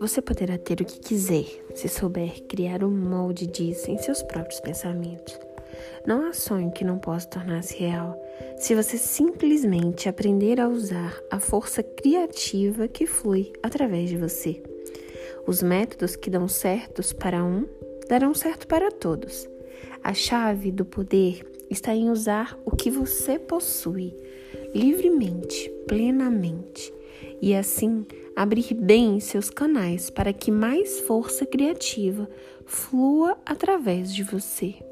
Você poderá ter o que quiser se souber criar um molde disso em seus próprios pensamentos. Não há sonho que não possa tornar-se real se você simplesmente aprender a usar a força criativa que flui através de você. Os métodos que dão certos para um darão certo para todos. A chave do poder está em usar o que você possui livremente, plenamente, e assim abrir bem seus canais para que mais força criativa flua através de você.